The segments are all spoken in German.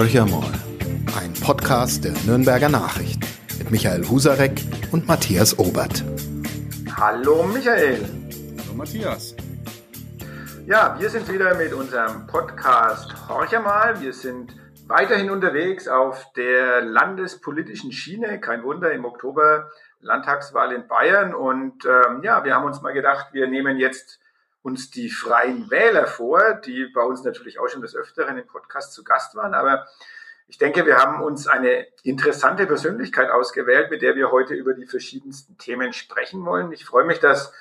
Horcher mal, ein Podcast der Nürnberger Nachricht mit Michael Husarek und Matthias Obert. Hallo Michael. Hallo Matthias. Ja, wir sind wieder mit unserem Podcast Horcher mal. Wir sind weiterhin unterwegs auf der landespolitischen Schiene. Kein Wunder, im Oktober Landtagswahl in Bayern. Und ähm, ja, wir haben uns mal gedacht, wir nehmen jetzt uns die Freien Wähler vor, die bei uns natürlich auch schon des Öfteren im Podcast zu Gast waren. Aber ich denke, wir haben uns eine interessante Persönlichkeit ausgewählt, mit der wir heute über die verschiedensten Themen sprechen wollen. Ich freue mich, dass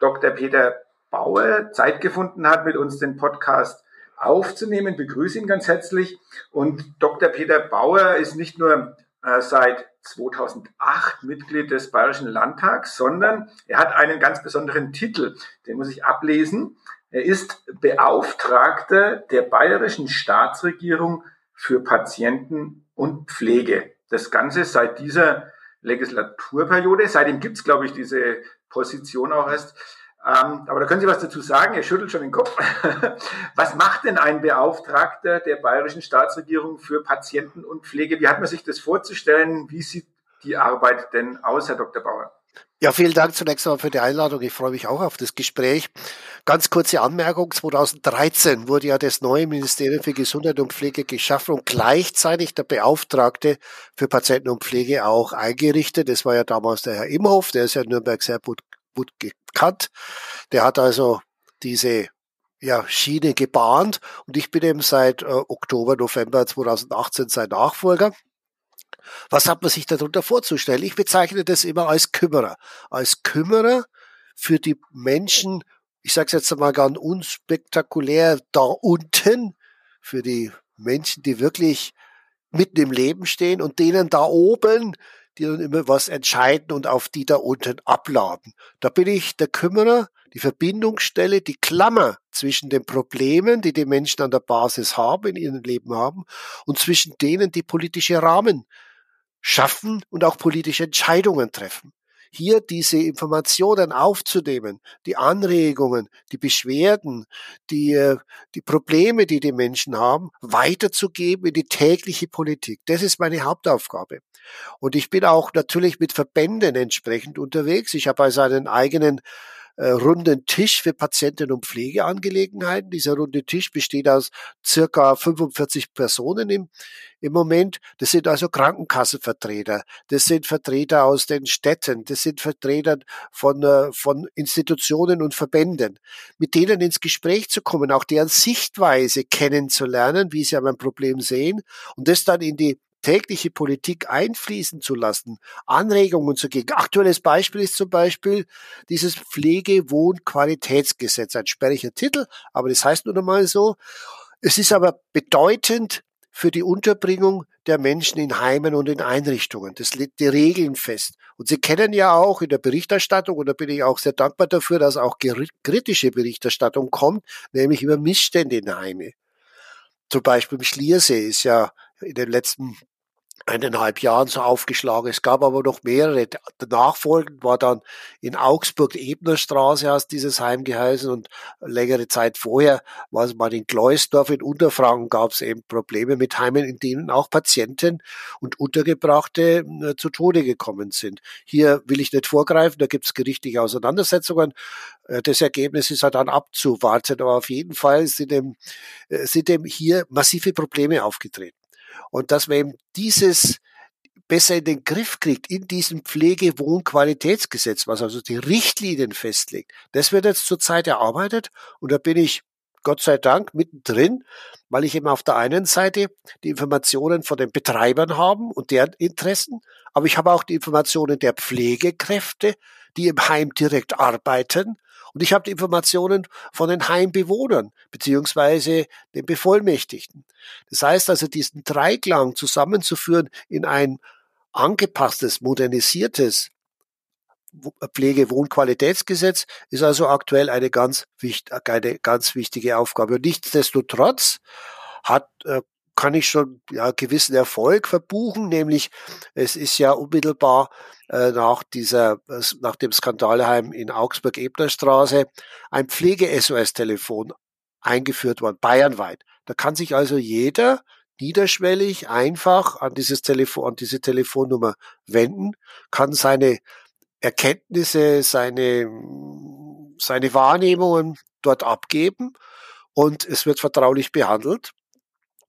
Dr. Peter Bauer Zeit gefunden hat, mit uns den Podcast aufzunehmen. Ich begrüße ihn ganz herzlich. Und Dr. Peter Bauer ist nicht nur äh, seit 2008 Mitglied des Bayerischen Landtags, sondern er hat einen ganz besonderen Titel, den muss ich ablesen. Er ist Beauftragter der bayerischen Staatsregierung für Patienten und Pflege. Das Ganze seit dieser Legislaturperiode. Seitdem gibt's, glaube ich, diese Position auch erst. Ähm, aber da können Sie was dazu sagen. Er schüttelt schon den Kopf. was macht denn ein Beauftragter der bayerischen Staatsregierung für Patienten und Pflege? Wie hat man sich das vorzustellen? Wie sieht die Arbeit denn aus, Herr Dr. Bauer? Ja, vielen Dank zunächst einmal für die Einladung. Ich freue mich auch auf das Gespräch. Ganz kurze Anmerkung. 2013 wurde ja das neue Ministerium für Gesundheit und Pflege geschaffen und gleichzeitig der Beauftragte für Patienten und Pflege auch eingerichtet. Das war ja damals der Herr Imhoff, der ist ja in Nürnberg sehr gut, gut gekannt. Der hat also diese ja, Schiene gebahnt und ich bin eben seit äh, Oktober, November 2018 sein Nachfolger. Was hat man sich darunter vorzustellen? Ich bezeichne das immer als Kümmerer. Als Kümmerer für die Menschen, ich sage es jetzt einmal ganz unspektakulär, da unten, für die Menschen, die wirklich mitten im Leben stehen und denen da oben, die dann immer was entscheiden und auf die da unten abladen. Da bin ich der Kümmerer, die Verbindungsstelle, die Klammer zwischen den Problemen, die die Menschen an der Basis haben, in ihrem Leben haben, und zwischen denen, die politische Rahmen schaffen und auch politische Entscheidungen treffen. Hier diese Informationen aufzunehmen, die Anregungen, die Beschwerden, die, äh, die Probleme, die die Menschen haben, weiterzugeben in die tägliche Politik. Das ist meine Hauptaufgabe. Und ich bin auch natürlich mit Verbänden entsprechend unterwegs. Ich habe also einen eigenen äh, runden Tisch für Patienten- und Pflegeangelegenheiten. Dieser runde Tisch besteht aus circa 45 Personen im, im Moment. Das sind also Krankenkassenvertreter, das sind Vertreter aus den Städten, das sind Vertreter von, äh, von Institutionen und Verbänden, mit denen ins Gespräch zu kommen, auch deren Sichtweise kennenzulernen, wie sie an ein Problem sehen und das dann in die tägliche Politik einfließen zu lassen, Anregungen zu geben. Aktuelles Beispiel ist zum Beispiel dieses Pflegewohnqualitätsgesetz, ein sperriger Titel, aber das heißt nun einmal so. Es ist aber bedeutend für die Unterbringung der Menschen in Heimen und in Einrichtungen. Das legt die Regeln fest. Und Sie kennen ja auch in der Berichterstattung, und da bin ich auch sehr dankbar dafür, dass auch kritische Berichterstattung kommt, nämlich über Missstände in Heime. Zum Beispiel im Schliersee ist ja in den letzten eineinhalb Jahren so aufgeschlagen. Es gab aber noch mehrere. Nachfolgend war dann in Augsburg Ebnerstraße aus dieses Heim geheißen und längere Zeit vorher war es mal in Gleusdorf in Unterfranken gab es eben Probleme mit Heimen, in denen auch Patienten und Untergebrachte äh, zu Tode gekommen sind. Hier will ich nicht vorgreifen, da gibt es gerichtliche Auseinandersetzungen. Äh, das Ergebnis ist halt dann abzuwarten, aber auf jeden Fall sind dem, äh, sind dem hier massive Probleme aufgetreten. Und dass man eben dieses besser in den Griff kriegt in diesem Pflegewohnqualitätsgesetz, was also die Richtlinien festlegt. Das wird jetzt zurzeit erarbeitet und da bin ich Gott sei Dank mittendrin, weil ich eben auf der einen Seite die Informationen von den Betreibern haben und deren Interessen, aber ich habe auch die Informationen der Pflegekräfte, die im Heim direkt arbeiten und ich habe die Informationen von den Heimbewohnern beziehungsweise den Bevollmächtigten. Das heißt also, diesen Dreiklang zusammenzuführen in ein angepasstes, modernisiertes Pflegewohnqualitätsgesetz ist also aktuell eine ganz, eine ganz wichtige Aufgabe. nichtsdestotrotz hat äh, kann ich schon ja, gewissen Erfolg verbuchen, nämlich es ist ja unmittelbar äh, nach dieser, nach dem Skandalheim in Augsburg-Ebnerstraße ein Pflege-SOS-Telefon eingeführt worden, bayernweit. Da kann sich also jeder, niederschwellig einfach an dieses Telefon, an diese Telefonnummer wenden, kann seine Erkenntnisse, seine, seine Wahrnehmungen dort abgeben und es wird vertraulich behandelt.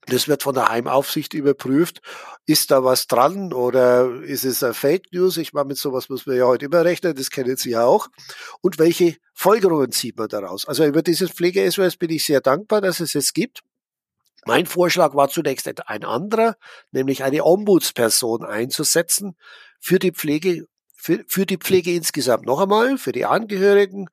Das wird von der Heimaufsicht überprüft. Ist da was dran oder ist es Fake News? Ich meine, mit sowas muss man ja heute immer rechnen, das kennen Sie ja auch. Und welche Folgerungen zieht man daraus? Also über dieses Pflege-SOS bin ich sehr dankbar, dass es es gibt. Mein Vorschlag war zunächst ein anderer, nämlich eine Ombudsperson einzusetzen für die Pflege, für, für die Pflege insgesamt. Noch einmal, für die Angehörigen,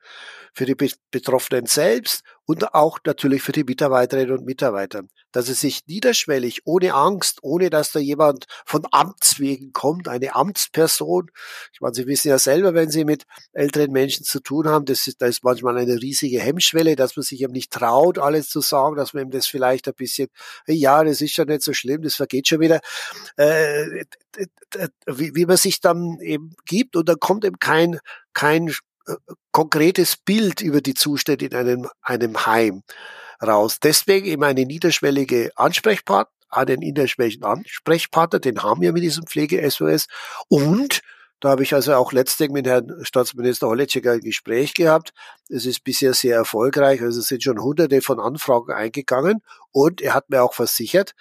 für die Betroffenen selbst und auch natürlich für die Mitarbeiterinnen und Mitarbeiter, dass es sich niederschwellig, ohne Angst, ohne dass da jemand von Amts wegen kommt, eine Amtsperson. Ich meine, Sie wissen ja selber, wenn Sie mit älteren Menschen zu tun haben, das ist, da ist manchmal eine riesige Hemmschwelle, dass man sich eben nicht traut, alles zu sagen, dass man ihm das vielleicht ein bisschen, ja, das ist schon nicht so schlimm, das vergeht schon wieder, äh, wie, wie man sich dann eben gibt und dann kommt eben kein, kein konkretes Bild über die Zustände in einem, einem Heim raus. Deswegen eben eine niederschwellige Ansprechpartner, einen niederschwelligen Ansprechpartner, den haben wir mit diesem Pflege-SOS. Und da habe ich also auch letztens mit Herrn Staatsminister Holleczek ein Gespräch gehabt. Es ist bisher sehr erfolgreich. Also es sind schon hunderte von Anfragen eingegangen. Und er hat mir auch versichert,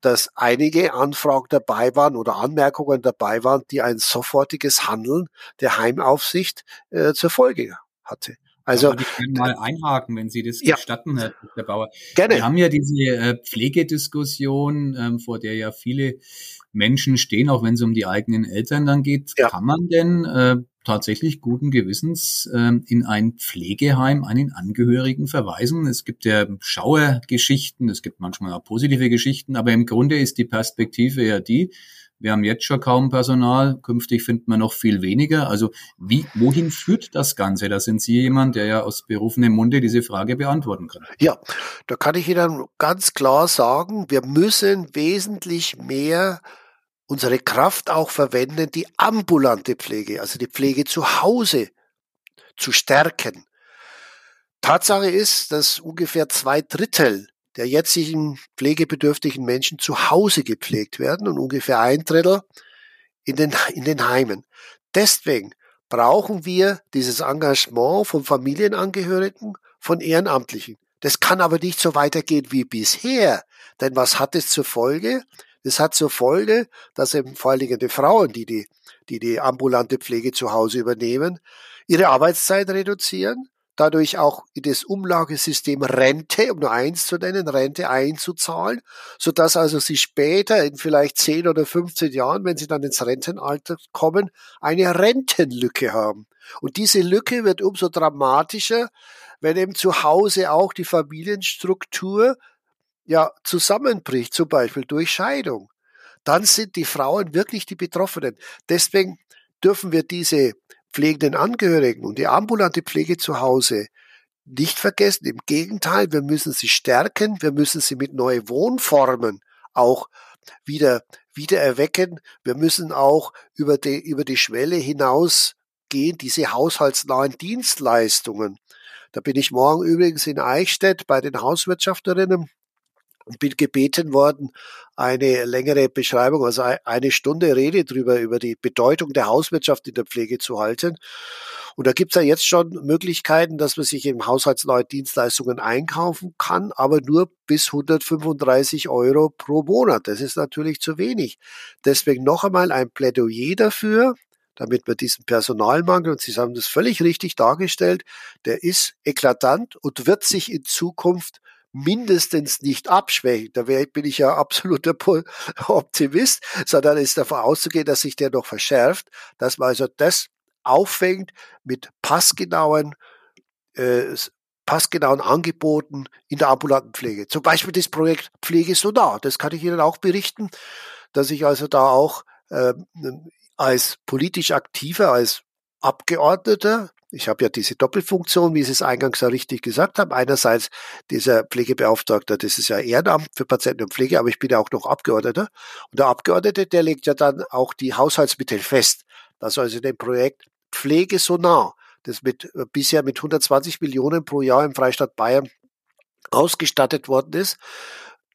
dass einige Anfragen dabei waren oder Anmerkungen dabei waren, die ein sofortiges Handeln der Heimaufsicht äh, zur Folge hatte. Also ich kann mal einhaken, wenn Sie das ja, gestatten, Herr Dr. Bauer. Gerne. Wir haben ja diese äh, Pflegediskussion, ähm, vor der ja viele Menschen stehen, auch wenn es um die eigenen Eltern dann geht. Ja. Kann man denn äh, tatsächlich guten Gewissens äh, in ein Pflegeheim einen Angehörigen verweisen? Es gibt ja Schauergeschichten, es gibt manchmal auch positive Geschichten, aber im Grunde ist die Perspektive ja die, wir haben jetzt schon kaum Personal, künftig finden wir noch viel weniger. Also wie, wohin führt das Ganze? Da sind Sie jemand, der ja aus berufenem Munde diese Frage beantworten kann. Ja, da kann ich Ihnen ganz klar sagen, wir müssen wesentlich mehr unsere Kraft auch verwenden, die ambulante Pflege, also die Pflege zu Hause zu stärken. Tatsache ist, dass ungefähr zwei Drittel der jetzigen pflegebedürftigen Menschen zu Hause gepflegt werden und ungefähr ein Drittel in den, in den Heimen. Deswegen brauchen wir dieses Engagement von Familienangehörigen, von Ehrenamtlichen. Das kann aber nicht so weitergehen wie bisher. Denn was hat es zur Folge? Das hat zur Folge, dass eben vor allen Dingen die Frauen, die die, die, die ambulante Pflege zu Hause übernehmen, ihre Arbeitszeit reduzieren dadurch auch in das Umlagesystem Rente, um nur eins zu nennen, Rente einzuzahlen, so dass also sie später in vielleicht 10 oder 15 Jahren, wenn sie dann ins Rentenalter kommen, eine Rentenlücke haben. Und diese Lücke wird umso dramatischer, wenn eben zu Hause auch die Familienstruktur ja zusammenbricht, zum Beispiel durch Scheidung. Dann sind die Frauen wirklich die Betroffenen. Deswegen dürfen wir diese pflegenden Angehörigen und die ambulante Pflege zu Hause nicht vergessen. Im Gegenteil, wir müssen sie stärken, wir müssen sie mit neuen Wohnformen auch wieder, wieder erwecken. Wir müssen auch über die, über die Schwelle hinaus gehen, diese haushaltsnahen Dienstleistungen. Da bin ich morgen übrigens in Eichstätt bei den Hauswirtschafterinnen und bin gebeten worden, eine längere Beschreibung, also eine Stunde Rede drüber, über die Bedeutung der Hauswirtschaft in der Pflege zu halten. Und da gibt es ja jetzt schon Möglichkeiten, dass man sich im Haushaltsneue Dienstleistungen einkaufen kann, aber nur bis 135 Euro pro Monat. Das ist natürlich zu wenig. Deswegen noch einmal ein Plädoyer dafür, damit wir diesen Personalmangel, und Sie haben das völlig richtig dargestellt, der ist eklatant und wird sich in Zukunft mindestens nicht abschwächen. Da bin ich ja absoluter Optimist, sondern ist davon auszugehen, dass sich der noch verschärft, dass man also das auffängt mit passgenauen äh, passgenauen Angeboten in der ambulanten Pflege. Zum Beispiel das Projekt Pflege so nah. Das kann ich Ihnen auch berichten, dass ich also da auch äh, als politisch aktiver, als Abgeordneter ich habe ja diese Doppelfunktion, wie Sie es eingangs ja richtig gesagt haben. Einerseits dieser Pflegebeauftragter, das ist ja Ehrenamt für Patienten und Pflege, aber ich bin ja auch noch Abgeordneter. Und der Abgeordnete, der legt ja dann auch die Haushaltsmittel fest. Das also in dem Projekt Pflege so nah, das mit, äh, bisher mit 120 Millionen pro Jahr im Freistaat Bayern ausgestattet worden ist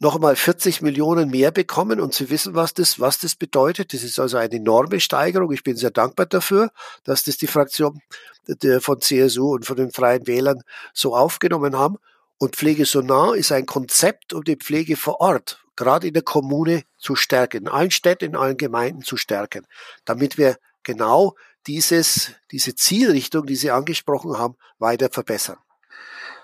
noch einmal 40 Millionen mehr bekommen und Sie wissen, was das, was das bedeutet. Das ist also eine enorme Steigerung. Ich bin sehr dankbar dafür, dass das die Fraktion von CSU und von den Freien Wählern so aufgenommen haben. Und Pflege so nah ist ein Konzept, um die Pflege vor Ort, gerade in der Kommune zu stärken, in allen Städten, in allen Gemeinden zu stärken, damit wir genau dieses, diese Zielrichtung, die Sie angesprochen haben, weiter verbessern.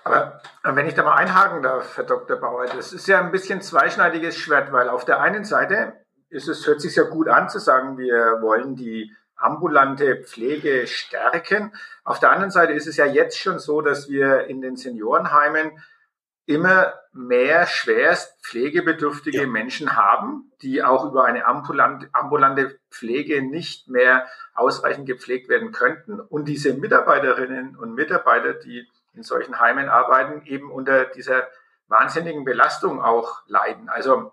Aber wenn ich da mal einhaken darf, Herr Dr. Bauer, das ist ja ein bisschen zweischneidiges Schwert, weil auf der einen Seite ist es, hört sich ja gut an zu sagen, wir wollen die ambulante Pflege stärken. Auf der anderen Seite ist es ja jetzt schon so, dass wir in den Seniorenheimen immer mehr schwerst pflegebedürftige ja. Menschen haben, die auch über eine ambulante, ambulante Pflege nicht mehr ausreichend gepflegt werden könnten. Und diese Mitarbeiterinnen und Mitarbeiter, die in solchen Heimen arbeiten, eben unter dieser wahnsinnigen Belastung auch leiden. Also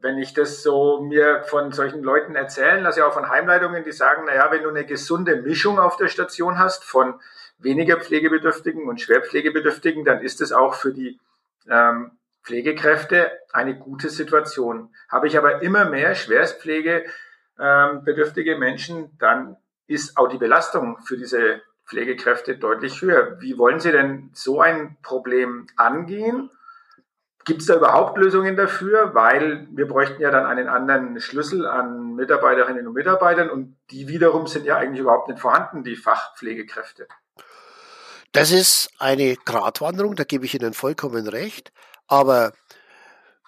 wenn ich das so mir von solchen Leuten erzählen lasse, auch von Heimleitungen, die sagen, naja, wenn du eine gesunde Mischung auf der Station hast von weniger Pflegebedürftigen und Schwerpflegebedürftigen, dann ist es auch für die ähm, Pflegekräfte eine gute Situation. Habe ich aber immer mehr Schwerstpflegebedürftige ähm, Menschen, dann ist auch die Belastung für diese Pflegekräfte deutlich höher. Wie wollen Sie denn so ein Problem angehen? Gibt es da überhaupt Lösungen dafür? Weil wir bräuchten ja dann einen anderen Schlüssel an Mitarbeiterinnen und Mitarbeitern und die wiederum sind ja eigentlich überhaupt nicht vorhanden, die Fachpflegekräfte. Das ist eine Gratwanderung, da gebe ich Ihnen vollkommen recht. Aber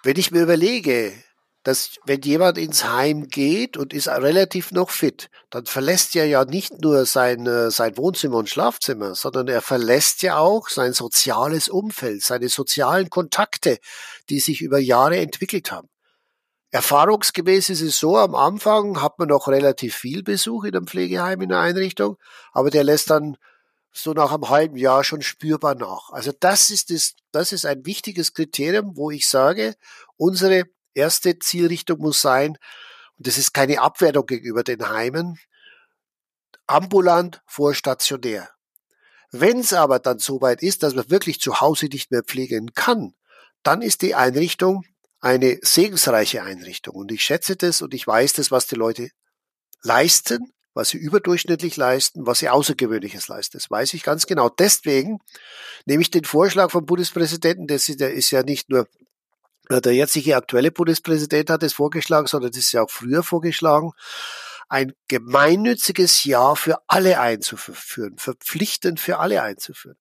wenn ich mir überlege, dass wenn jemand ins Heim geht und ist relativ noch fit, dann verlässt er ja nicht nur sein, äh, sein Wohnzimmer und Schlafzimmer, sondern er verlässt ja auch sein soziales Umfeld, seine sozialen Kontakte, die sich über Jahre entwickelt haben. Erfahrungsgemäß ist es so, am Anfang hat man noch relativ viel Besuch in einem Pflegeheim, in der Einrichtung, aber der lässt dann so nach einem halben Jahr schon spürbar nach. Also das ist das, das ist ein wichtiges Kriterium, wo ich sage, unsere erste Zielrichtung muss sein, und das ist keine Abwertung gegenüber den Heimen, ambulant vor stationär. Wenn es aber dann so weit ist, dass man wirklich zu Hause nicht mehr pflegen kann, dann ist die Einrichtung eine segensreiche Einrichtung. Und ich schätze das und ich weiß das, was die Leute leisten, was sie überdurchschnittlich leisten, was sie Außergewöhnliches leisten. Das weiß ich ganz genau. Deswegen nehme ich den Vorschlag vom Bundespräsidenten, der ist ja nicht nur der jetzige aktuelle Bundespräsident hat es vorgeschlagen, sondern das ist ja auch früher vorgeschlagen, ein gemeinnütziges Jahr für alle einzuführen, verpflichtend für alle einzuführen.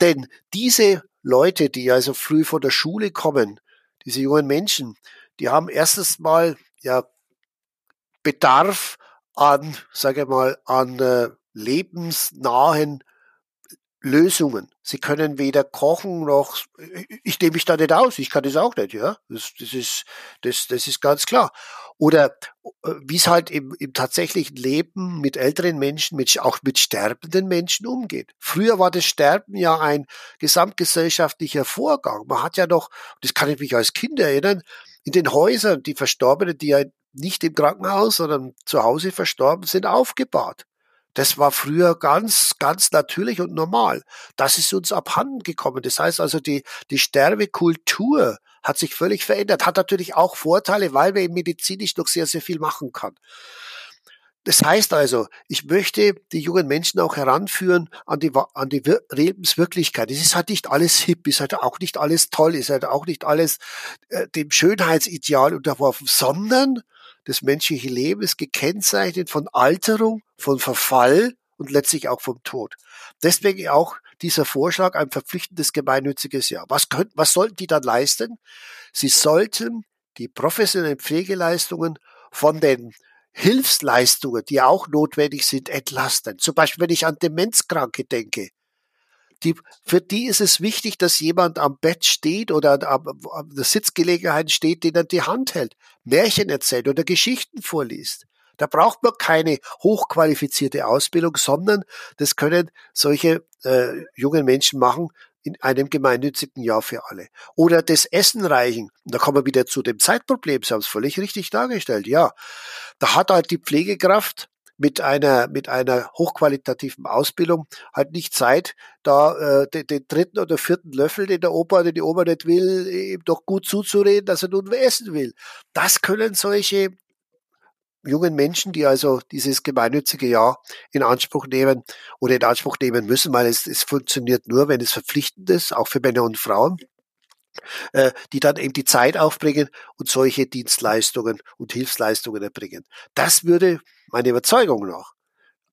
Denn diese Leute, die also früh von der Schule kommen, diese jungen Menschen, die haben erstens mal ja Bedarf an, sage mal, an äh, lebensnahen Lösungen. Sie können weder kochen noch, ich nehme mich da nicht aus, ich kann das auch nicht, ja. Das, das ist, das, das ist ganz klar. Oder wie es halt im, im tatsächlichen Leben mit älteren Menschen, mit, auch mit sterbenden Menschen umgeht. Früher war das Sterben ja ein gesamtgesellschaftlicher Vorgang. Man hat ja noch, das kann ich mich als Kind erinnern, in den Häusern die Verstorbenen, die ja nicht im Krankenhaus, sondern zu Hause verstorben sind, aufgebahrt. Das war früher ganz, ganz natürlich und normal. Das ist uns abhanden gekommen. Das heißt also, die, die Sterbekultur hat sich völlig verändert, hat natürlich auch Vorteile, weil man medizinisch noch sehr, sehr viel machen kann. Das heißt also, ich möchte die jungen Menschen auch heranführen an die, an die Lebenswirklichkeit. Es ist halt nicht alles hip, ist halt auch nicht alles toll, ist halt auch nicht alles äh, dem Schönheitsideal unterworfen, sondern das menschliche Leben ist gekennzeichnet von Alterung, von Verfall und letztlich auch vom Tod. Deswegen auch dieser Vorschlag, ein verpflichtendes gemeinnütziges Jahr. Was, können, was sollten die dann leisten? Sie sollten die professionellen Pflegeleistungen von den Hilfsleistungen, die auch notwendig sind, entlasten. Zum Beispiel, wenn ich an Demenzkranke denke. Die, für die ist es wichtig, dass jemand am Bett steht oder an, an der Sitzgelegenheit steht, den er die Hand hält, Märchen erzählt oder Geschichten vorliest. Da braucht man keine hochqualifizierte Ausbildung, sondern das können solche äh, jungen Menschen machen in einem gemeinnützigen Jahr für alle. Oder das Essen reichen. Und da kommen wir wieder zu dem Zeitproblem. Sie haben es völlig richtig dargestellt. Ja, da hat halt die Pflegekraft mit einer, mit einer hochqualitativen Ausbildung halt nicht Zeit, da äh, den, den dritten oder vierten Löffel, den der Opa, den die Oma nicht will, ihm doch gut zuzureden, dass er nun essen will. Das können solche jungen Menschen, die also dieses gemeinnützige Jahr in Anspruch nehmen oder in Anspruch nehmen müssen, weil es, es funktioniert nur, wenn es verpflichtend ist, auch für Männer und Frauen, äh, die dann eben die Zeit aufbringen und solche Dienstleistungen und Hilfsleistungen erbringen. Das würde, meine Überzeugung nach,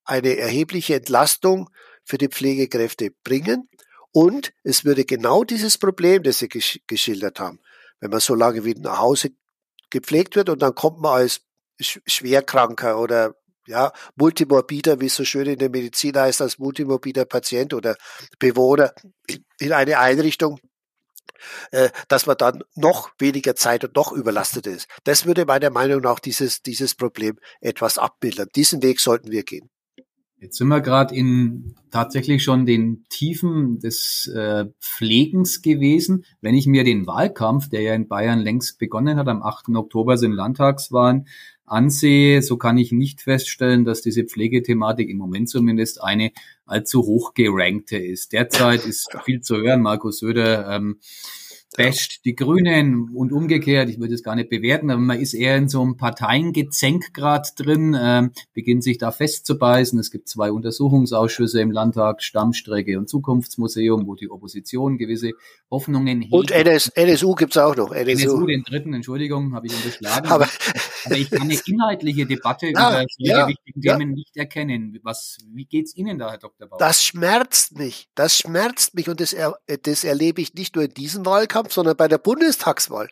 eine erhebliche Entlastung für die Pflegekräfte bringen und es würde genau dieses Problem, das Sie gesch geschildert haben, wenn man so lange wie nach Hause gepflegt wird und dann kommt man als Schwerkranker oder ja, Multimorbider, wie es so schön in der Medizin heißt, als multimorbider Patient oder Bewohner in eine Einrichtung, äh, dass man dann noch weniger Zeit und noch überlastet ist. Das würde meiner Meinung nach dieses, dieses Problem etwas abbilden. Diesen Weg sollten wir gehen. Jetzt sind wir gerade in tatsächlich schon den Tiefen des äh, Pflegens gewesen. Wenn ich mir den Wahlkampf, der ja in Bayern längst begonnen hat, am 8. Oktober sind Landtagswahlen, ansehe, so kann ich nicht feststellen, dass diese Pflegethematik im Moment zumindest eine allzu hoch gerankte ist. Derzeit ist viel zu hören. Markus Söder ähm, basht die Grünen und umgekehrt. Ich würde es gar nicht bewerten, aber man ist eher in so einem Parteiengezänk gerade drin, ähm, beginnt sich da festzubeißen. Es gibt zwei Untersuchungsausschüsse im Landtag, Stammstrecke und Zukunftsmuseum, wo die Opposition gewisse Hoffnungen hegt. Und NS, NSU gibt's auch noch. NSU, NSU den dritten, Entschuldigung, habe ich unterschlagen. aber, aber ich kann eine inhaltliche Debatte ja, über solche ja, wichtigen ja. Themen nicht erkennen. Was, wie geht's Ihnen da, Herr Dr. Bauer? Das schmerzt mich. Das schmerzt mich und das, er, das erlebe ich nicht nur in diesem Wahlkampf, Wahlkampf, sondern bei der Bundestagswahl.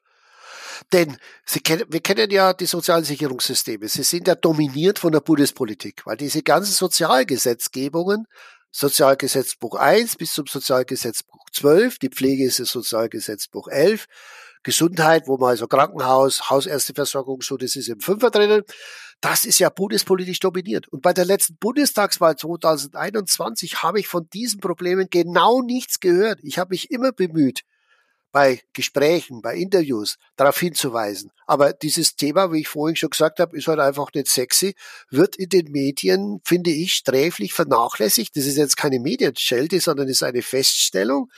Denn Sie kennen, wir kennen ja die sozialen Sicherungssysteme. Sie sind ja dominiert von der Bundespolitik, weil diese ganzen Sozialgesetzgebungen, Sozialgesetzbuch 1 bis zum Sozialgesetzbuch 12, die Pflege ist das Sozialgesetzbuch 11, Gesundheit, wo man also Krankenhaus, Hausärzteversorgung, so, das ist im Fünfer drinnen. Das ist ja bundespolitisch dominiert. Und bei der letzten Bundestagswahl 2021 habe ich von diesen Problemen genau nichts gehört. Ich habe mich immer bemüht, bei Gesprächen, bei Interviews darauf hinzuweisen. Aber dieses Thema, wie ich vorhin schon gesagt habe, ist halt einfach nicht sexy, wird in den Medien, finde ich, sträflich vernachlässigt. Das ist jetzt keine Medienschelte, sondern ist eine Feststellung.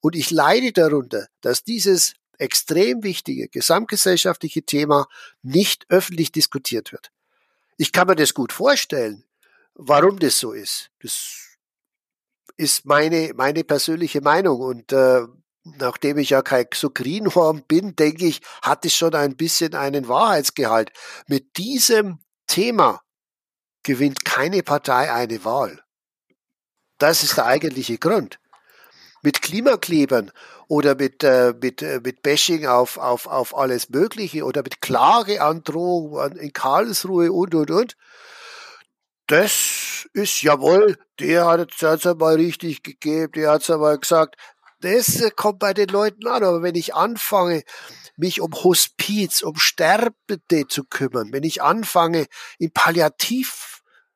Und ich leide darunter, dass dieses extrem wichtige gesamtgesellschaftliche Thema nicht öffentlich diskutiert wird. Ich kann mir das gut vorstellen, warum das so ist. Das ist meine, meine persönliche Meinung. Und äh, nachdem ich ja kein so Greenhorn bin, denke ich, hat es schon ein bisschen einen Wahrheitsgehalt. Mit diesem Thema gewinnt keine Partei eine Wahl. Das ist der eigentliche Grund. Mit Klimaklebern oder mit, äh, mit, äh, mit Bashing auf, auf, auf alles Mögliche oder mit Klageandrohung in Karlsruhe und, und, und. Das ist jawohl, der hat es einmal richtig gegeben, der hat es einmal gesagt, das äh, kommt bei den Leuten an. Aber wenn ich anfange, mich um Hospiz, um Sterbende zu kümmern, wenn ich anfange, in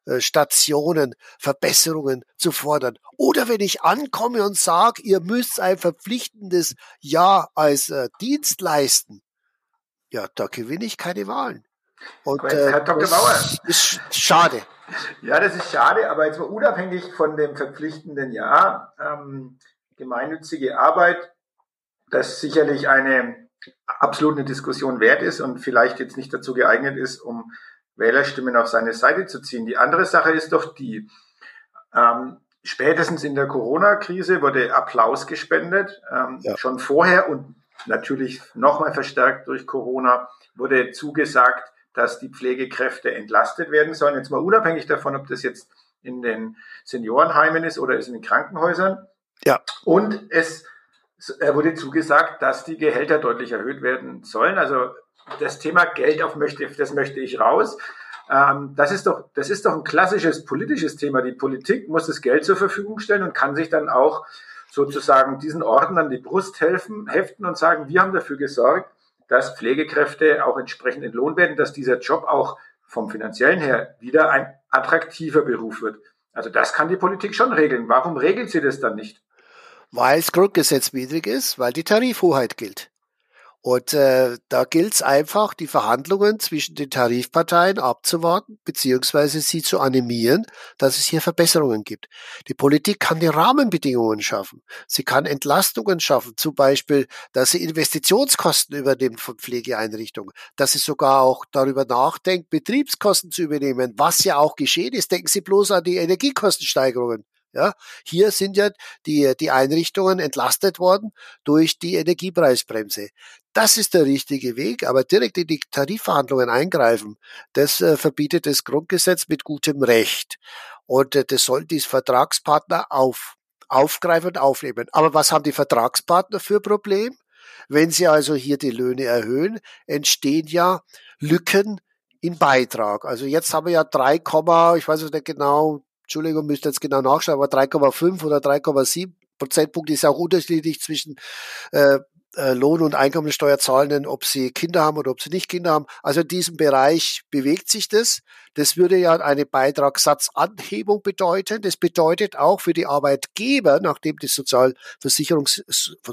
Palliativstationen Verbesserungen zu fordern, oder wenn ich ankomme und sage, ihr müsst ein verpflichtendes Jahr als äh, Dienst leisten, ja, da gewinne ich keine Wahlen. Und, äh, Herr Dr. Bauer. Ist schade. Ja, das ist schade, aber jetzt mal unabhängig von dem verpflichtenden Jahr, ähm, gemeinnützige Arbeit, das sicherlich eine absolute Diskussion wert ist und vielleicht jetzt nicht dazu geeignet ist, um Wählerstimmen auf seine Seite zu ziehen. Die andere Sache ist doch die, ähm, spätestens in der Corona-Krise wurde Applaus gespendet. Ähm, ja. Schon vorher und natürlich nochmal verstärkt durch Corona wurde zugesagt, dass die Pflegekräfte entlastet werden sollen. Jetzt mal unabhängig davon, ob das jetzt in den Seniorenheimen ist oder ist in den Krankenhäusern. Ja. Und es wurde zugesagt, dass die Gehälter deutlich erhöht werden sollen. Also das Thema Geld auf möchte, das möchte ich raus. Ähm, das ist doch, das ist doch ein klassisches politisches Thema. Die Politik muss das Geld zur Verfügung stellen und kann sich dann auch sozusagen diesen Orden an die Brust helfen, heften und sagen, wir haben dafür gesorgt, dass Pflegekräfte auch entsprechend entlohnt werden, dass dieser Job auch vom finanziellen her wieder ein attraktiver Beruf wird. Also das kann die Politik schon regeln. Warum regelt sie das dann nicht? weil es grundgesetzwidrig ist, weil die Tarifhoheit gilt. Und äh, da gilt es einfach, die Verhandlungen zwischen den Tarifparteien abzuwarten, beziehungsweise sie zu animieren, dass es hier Verbesserungen gibt. Die Politik kann die Rahmenbedingungen schaffen. Sie kann Entlastungen schaffen, zum Beispiel, dass sie Investitionskosten übernimmt von Pflegeeinrichtungen, dass sie sogar auch darüber nachdenkt, Betriebskosten zu übernehmen, was ja auch geschehen ist. Denken Sie bloß an die Energiekostensteigerungen. Ja, hier sind ja die, die Einrichtungen entlastet worden durch die Energiepreisbremse. Das ist der richtige Weg, aber direkt in die Tarifverhandlungen eingreifen, das äh, verbietet das Grundgesetz mit gutem Recht. Und äh, das sollen die Vertragspartner auf, aufgreifen und aufnehmen. Aber was haben die Vertragspartner für Problem? Wenn sie also hier die Löhne erhöhen, entstehen ja Lücken in Beitrag. Also jetzt haben wir ja 3, ich weiß nicht genau, Entschuldigung, müsste jetzt genau nachschauen, aber 3,5 oder 3,7 Prozentpunkt ist auch unterschiedlich zwischen äh, äh, Lohn- und Einkommensteuerzahlenden, ob sie Kinder haben oder ob sie nicht Kinder haben. Also in diesem Bereich bewegt sich das. Das würde ja eine Beitragssatzanhebung bedeuten. Das bedeutet auch für die Arbeitgeber, nachdem die Sozialversicherungs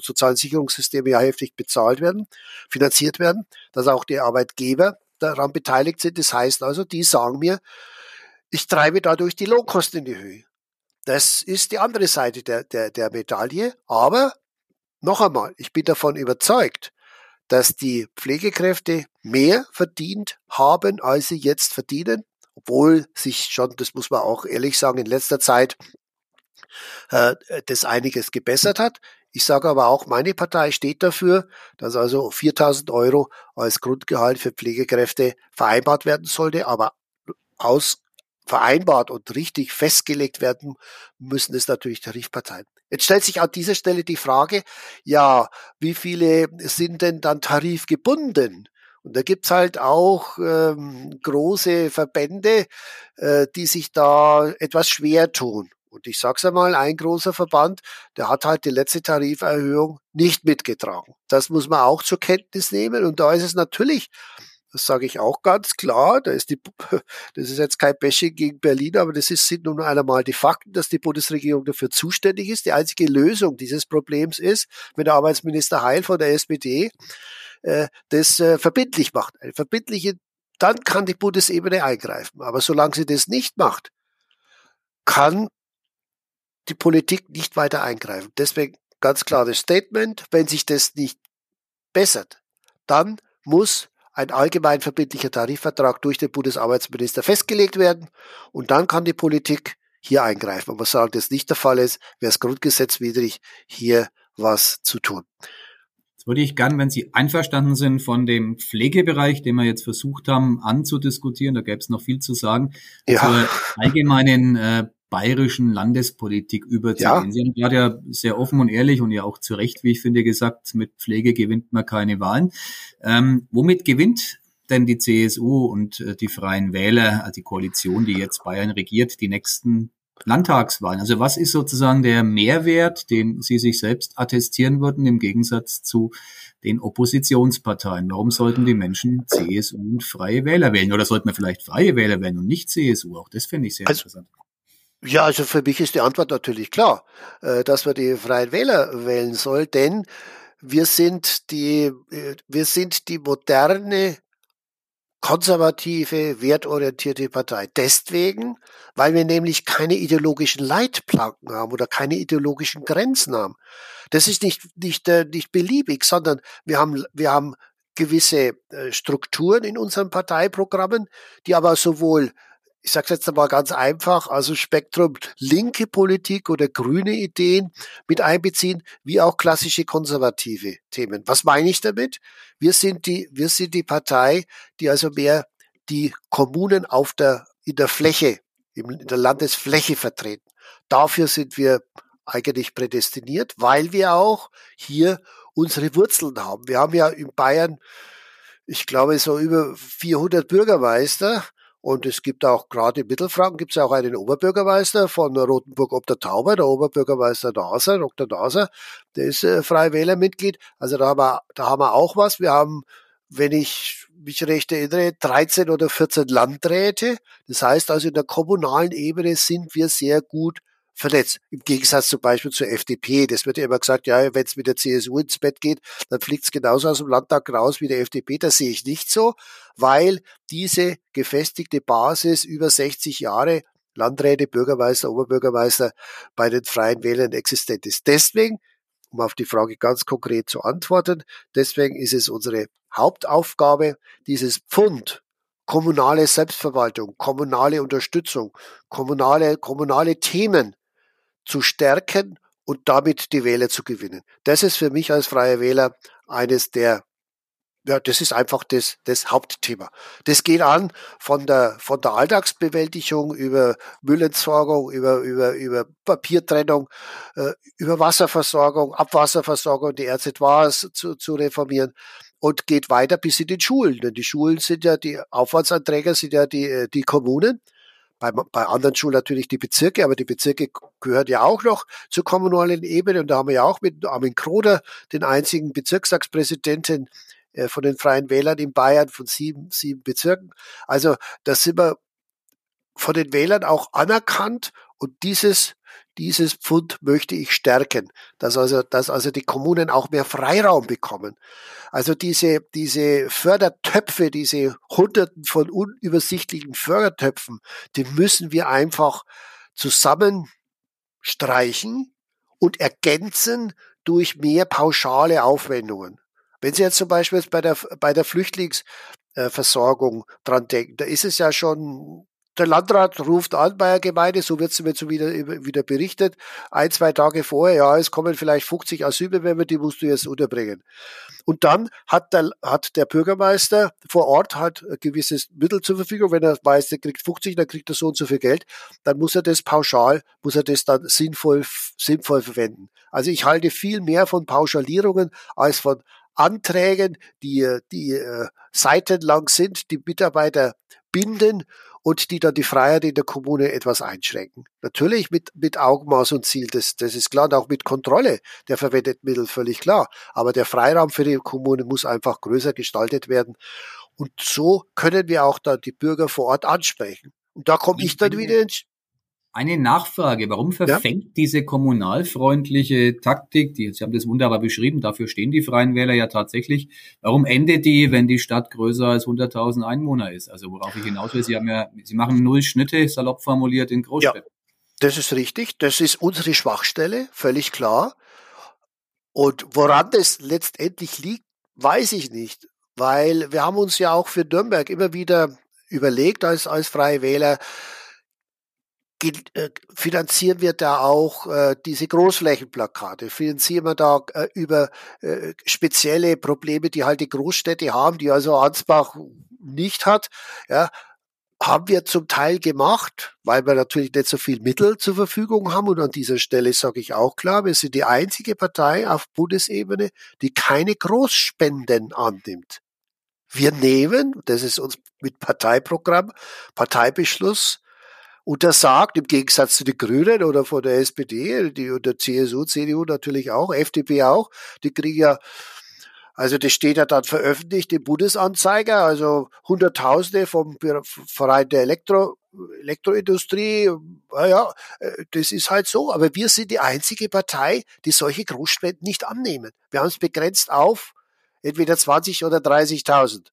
sozialen Sicherungssysteme ja heftig bezahlt werden, finanziert werden, dass auch die Arbeitgeber daran beteiligt sind. Das heißt also, die sagen mir, ich treibe dadurch die Lohnkosten in die Höhe. Das ist die andere Seite der, der, der Medaille. Aber noch einmal, ich bin davon überzeugt, dass die Pflegekräfte mehr verdient haben, als sie jetzt verdienen, obwohl sich schon, das muss man auch ehrlich sagen, in letzter Zeit äh, das einiges gebessert hat. Ich sage aber auch, meine Partei steht dafür, dass also 4000 Euro als Grundgehalt für Pflegekräfte vereinbart werden sollte, aber aus vereinbart und richtig festgelegt werden müssen es natürlich Tarifparteien. Jetzt stellt sich an dieser Stelle die Frage, ja, wie viele sind denn dann tarifgebunden? Und da gibt's halt auch ähm, große Verbände, äh, die sich da etwas schwer tun. Und ich sag's einmal, ein großer Verband, der hat halt die letzte Tariferhöhung nicht mitgetragen. Das muss man auch zur Kenntnis nehmen. Und da ist es natürlich das sage ich auch ganz klar. Da ist die, das ist jetzt kein Bashing gegen Berlin, aber das ist, sind nun einmal die Fakten, dass die Bundesregierung dafür zuständig ist. Die einzige Lösung dieses Problems ist, wenn der Arbeitsminister Heil von der SPD äh, das äh, verbindlich macht. Eine verbindliche, dann kann die Bundesebene eingreifen. Aber solange sie das nicht macht, kann die Politik nicht weiter eingreifen. Deswegen ganz klares Statement, wenn sich das nicht bessert, dann muss ein allgemein verbindlicher Tarifvertrag durch den Bundesarbeitsminister festgelegt werden und dann kann die Politik hier eingreifen. Aber sagen, das nicht der Fall ist, wäre es grundgesetzwidrig, hier was zu tun. Jetzt würde ich gern, wenn Sie einverstanden sind von dem Pflegebereich, den wir jetzt versucht haben anzudiskutieren, da gäbe es noch viel zu sagen, ja. zur allgemeinen äh, bayerischen Landespolitik überzugehen. Ja. Sie haben gerade ja sehr offen und ehrlich und ja auch zu Recht, wie ich finde, gesagt, mit Pflege gewinnt man keine Wahlen. Ähm, womit gewinnt denn die CSU und äh, die Freien Wähler, also die Koalition, die jetzt Bayern regiert, die nächsten Landtagswahlen? Also was ist sozusagen der Mehrwert, den Sie sich selbst attestieren würden im Gegensatz zu den Oppositionsparteien? Warum sollten die Menschen CSU und Freie Wähler wählen? Oder sollten wir vielleicht Freie Wähler wählen und nicht CSU? Auch das finde ich sehr also, interessant. Ja, also für mich ist die Antwort natürlich klar, äh, dass man die Freien Wähler wählen soll, denn wir sind die, äh, wir sind die moderne, konservative, wertorientierte Partei. Deswegen, weil wir nämlich keine ideologischen Leitplanken haben oder keine ideologischen Grenzen haben. Das ist nicht, nicht, äh, nicht beliebig, sondern wir haben, wir haben gewisse Strukturen in unseren Parteiprogrammen, die aber sowohl ich sage jetzt einmal ganz einfach, also Spektrum linke Politik oder grüne Ideen mit einbeziehen, wie auch klassische konservative Themen. Was meine ich damit? Wir sind die, wir sind die Partei, die also mehr die Kommunen auf der, in der Fläche, in der Landesfläche vertreten. Dafür sind wir eigentlich prädestiniert, weil wir auch hier unsere Wurzeln haben. Wir haben ja in Bayern, ich glaube, so über 400 Bürgermeister und es gibt auch gerade in Mittelfranken gibt es auch einen Oberbürgermeister von Rotenburg ob der Tauber, der Oberbürgermeister Naser, Dr. Naser, der ist äh, Freie Wählermitglied. Also da haben wir, da haben wir auch was. Wir haben, wenn ich mich recht erinnere, 13 oder 14 Landräte. Das heißt also in der kommunalen Ebene sind wir sehr gut vernetzt. Im Gegensatz zum Beispiel zur FDP. Das wird ja immer gesagt, ja, wenn es mit der CSU ins Bett geht, dann fliegt es genauso aus dem Landtag raus wie der FDP. Das sehe ich nicht so, weil diese gefestigte Basis über 60 Jahre Landräte, Bürgermeister, Oberbürgermeister bei den Freien Wählern existent ist. Deswegen, um auf die Frage ganz konkret zu antworten, deswegen ist es unsere Hauptaufgabe, dieses Pfund kommunale Selbstverwaltung, kommunale Unterstützung, kommunale, kommunale Themen zu stärken und damit die Wähler zu gewinnen. Das ist für mich als freier Wähler eines der ja, das ist einfach das, das Hauptthema. Das geht an von der, von der Alltagsbewältigung über Müllentsorgung, über, über, über Papiertrennung, äh, über Wasserversorgung, Abwasserversorgung, die RZWs zu, zu reformieren und geht weiter bis in den Schulen. Denn die Schulen sind ja, die Aufwandsanträger sind ja die, äh, die Kommunen. Bei, bei anderen Schulen natürlich die Bezirke, aber die Bezirke gehören ja auch noch zur kommunalen Ebene. Und da haben wir ja auch mit Armin Kroder den einzigen Bezirkstagspräsidenten äh, von den Freien Wählern in Bayern von sieben, sieben Bezirken. Also da sind wir von den Wählern auch anerkannt und dieses dieses Pfund möchte ich stärken, dass also, dass also die Kommunen auch mehr Freiraum bekommen. Also diese, diese Fördertöpfe, diese Hunderten von unübersichtlichen Fördertöpfen, die müssen wir einfach zusammenstreichen und ergänzen durch mehr pauschale Aufwendungen. Wenn Sie jetzt zum Beispiel bei der, bei der Flüchtlingsversorgung dran denken, da ist es ja schon der Landrat ruft an bei der Gemeinde, so wird es mir wieder, wieder berichtet, ein, zwei Tage vorher, ja, es kommen vielleicht 50 Asylbewerber, die musst du jetzt unterbringen. Und dann hat der, hat der Bürgermeister vor Ort halt ein gewisses Mittel zur Verfügung. Wenn er weiß, der kriegt 50, dann kriegt er so und so viel Geld, dann muss er das pauschal, muss er das dann sinnvoll, sinnvoll verwenden. Also ich halte viel mehr von Pauschalierungen als von Anträgen, die, die äh, seitenlang sind, die Mitarbeiter binden und die dann die Freiheit in der Kommune etwas einschränken. Natürlich mit, mit Augenmaß und Ziel, das, das ist klar, und auch mit Kontrolle der verwendeten Mittel, völlig klar. Aber der Freiraum für die Kommune muss einfach größer gestaltet werden. Und so können wir auch dann die Bürger vor Ort ansprechen. Und da komme ich dann wieder ins, eine Nachfrage, warum verfängt ja? diese kommunalfreundliche Taktik, die, Sie haben das wunderbar beschrieben, dafür stehen die Freien Wähler ja tatsächlich, warum endet die, wenn die Stadt größer als 100.000 Einwohner ist? Also worauf ich hinaus will, Sie haben ja, Sie machen null Schnitte, salopp formuliert, in Großstädten. Ja, das ist richtig, das ist unsere Schwachstelle, völlig klar. Und woran das letztendlich liegt, weiß ich nicht, weil wir haben uns ja auch für Nürnberg immer wieder überlegt als, als Freie Wähler, äh, finanzieren wir da auch äh, diese Großflächenplakate, finanzieren wir da äh, über äh, spezielle Probleme, die halt die Großstädte haben, die also Ansbach nicht hat, ja, haben wir zum Teil gemacht, weil wir natürlich nicht so viel Mittel zur Verfügung haben. Und an dieser Stelle sage ich auch klar, wir sind die einzige Partei auf Bundesebene, die keine Großspenden annimmt. Wir nehmen, das ist uns mit Parteiprogramm, Parteibeschluss, untersagt, im Gegensatz zu den Grünen oder von der SPD, die und der CSU, CDU natürlich auch, FDP auch, die kriegen ja also das steht ja dann veröffentlicht im Bundesanzeiger, also Hunderttausende vom Verein der Elektro, Elektroindustrie. Naja, äh, das ist halt so. Aber wir sind die einzige Partei, die solche Großspenden nicht annehmen. Wir haben es begrenzt auf entweder 20 oder 30.000.